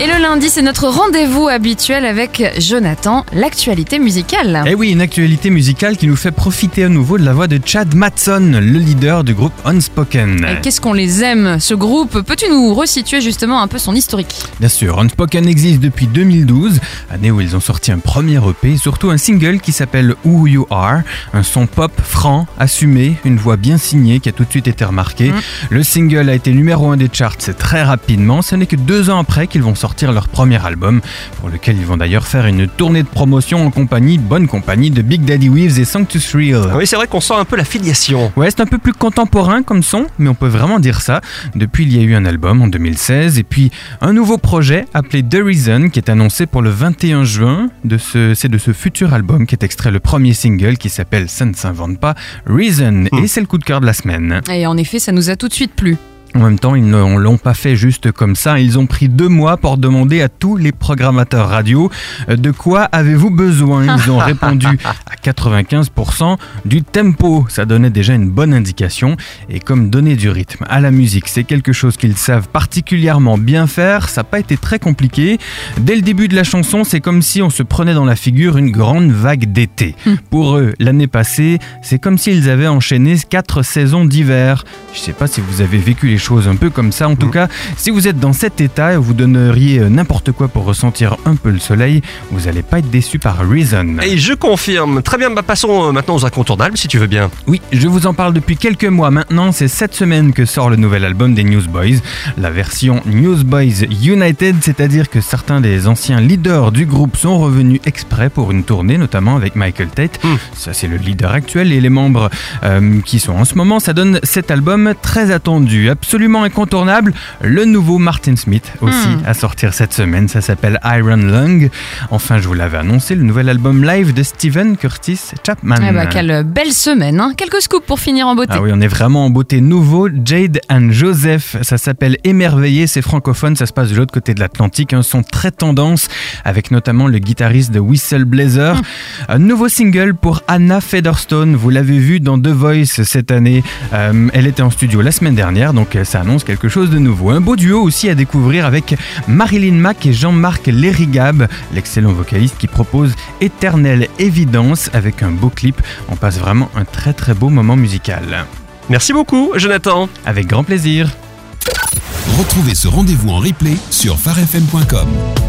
Et le lundi, c'est notre rendez-vous habituel avec Jonathan, l'actualité musicale. Eh oui, une actualité musicale qui nous fait profiter à nouveau de la voix de Chad Matson, le leader du groupe Unspoken. Et qu'est-ce qu'on les aime, ce groupe? Peux-tu nous resituer justement un peu son historique? Bien sûr, Unspoken existe depuis 2012, année où ils ont sorti un premier EP, et surtout un single qui s'appelle Who You Are, un son pop franc, assumé, une voix bien signée qui a tout de suite été remarquée. Mm. Le single a été numéro 1 des charts très rapidement, ce n'est que deux ans après qu'ils vont sortir leur premier album, pour lequel ils vont d'ailleurs faire une tournée de promotion en compagnie, bonne compagnie, de Big Daddy Weaves et Sanctus Real. Oui, c'est vrai qu'on sent un peu la filiation. Ouais, c'est un peu plus contemporain comme son, mais on peut vraiment dire ça. Depuis, il y a eu un album en 2016 et puis un nouveau projet appelé The Reason qui est annoncé pour le 21 juin. De ce, c'est de ce futur album qui est extrait le premier single qui s'appelle Ça ne s'invente pas, Reason. Et c'est le coup de cœur de la semaine. Et en effet, ça nous a tout de suite plu. En même temps, ils ne l'ont pas fait juste comme ça. Ils ont pris deux mois pour demander à tous les programmateurs radio euh, de quoi avez-vous besoin? Ils ont répondu à 95% du tempo. Ça donnait déjà une bonne indication. Et comme donner du rythme à la musique, c'est quelque chose qu'ils savent particulièrement bien faire, ça n'a pas été très compliqué. Dès le début de la chanson, c'est comme si on se prenait dans la figure une grande vague d'été. Pour eux, l'année passée, c'est comme s'ils avaient enchaîné quatre saisons d'hiver. Je sais pas si vous avez vécu les choses un peu comme ça. En tout cas, si vous êtes dans cet état et vous donneriez euh, n'importe quoi pour ressentir un peu le soleil, vous n'allez pas être déçu par Reason. Et je confirme. Très bien, bah passons euh, maintenant aux incontournables si tu veux bien. Oui, je vous en parle depuis quelques mois maintenant. C'est cette semaine que sort le nouvel album des Newsboys, la version Newsboys United, c'est-à-dire que certains des anciens leaders du groupe sont revenus exprès pour une tournée, notamment avec Michael Tate. Hmm. Ça, c'est le leader actuel et les membres euh, qui sont en ce moment. Ça donne cet album très attendu, absolument incontournable. Le nouveau Martin Smith aussi Hmm. à sortir cette semaine. Ça s'appelle Iron Lung. Enfin, je vous l'avais annoncé, le nouvel album live de Steven Curtis Chapman. Eh bah, quelle belle semaine. hein. Quelques scoops pour finir en beauté. Ah oui, on est vraiment en beauté nouveau. Jade and Joseph, ça s'appelle Émerveillé, c'est francophone, ça se passe de l'autre côté de l'Atlantique. Un son très tendance, avec notamment le guitariste de Whistle Blazer. Un nouveau single pour Anna Featherstone, vous l'avez vu dans The Voice cette année. Euh, elle était en studio la semaine dernière, donc ça annonce quelque chose de nouveau. Un beau duo aussi à découvrir avec Marilyn Mack et Jean-Marc Lérigab, l'excellent vocaliste qui propose Éternelle Évidence avec un beau clip. On passe vraiment un très très beau moment musical. Merci beaucoup, Jonathan. Avec grand plaisir. Retrouvez ce rendez-vous en replay sur pharefm.com.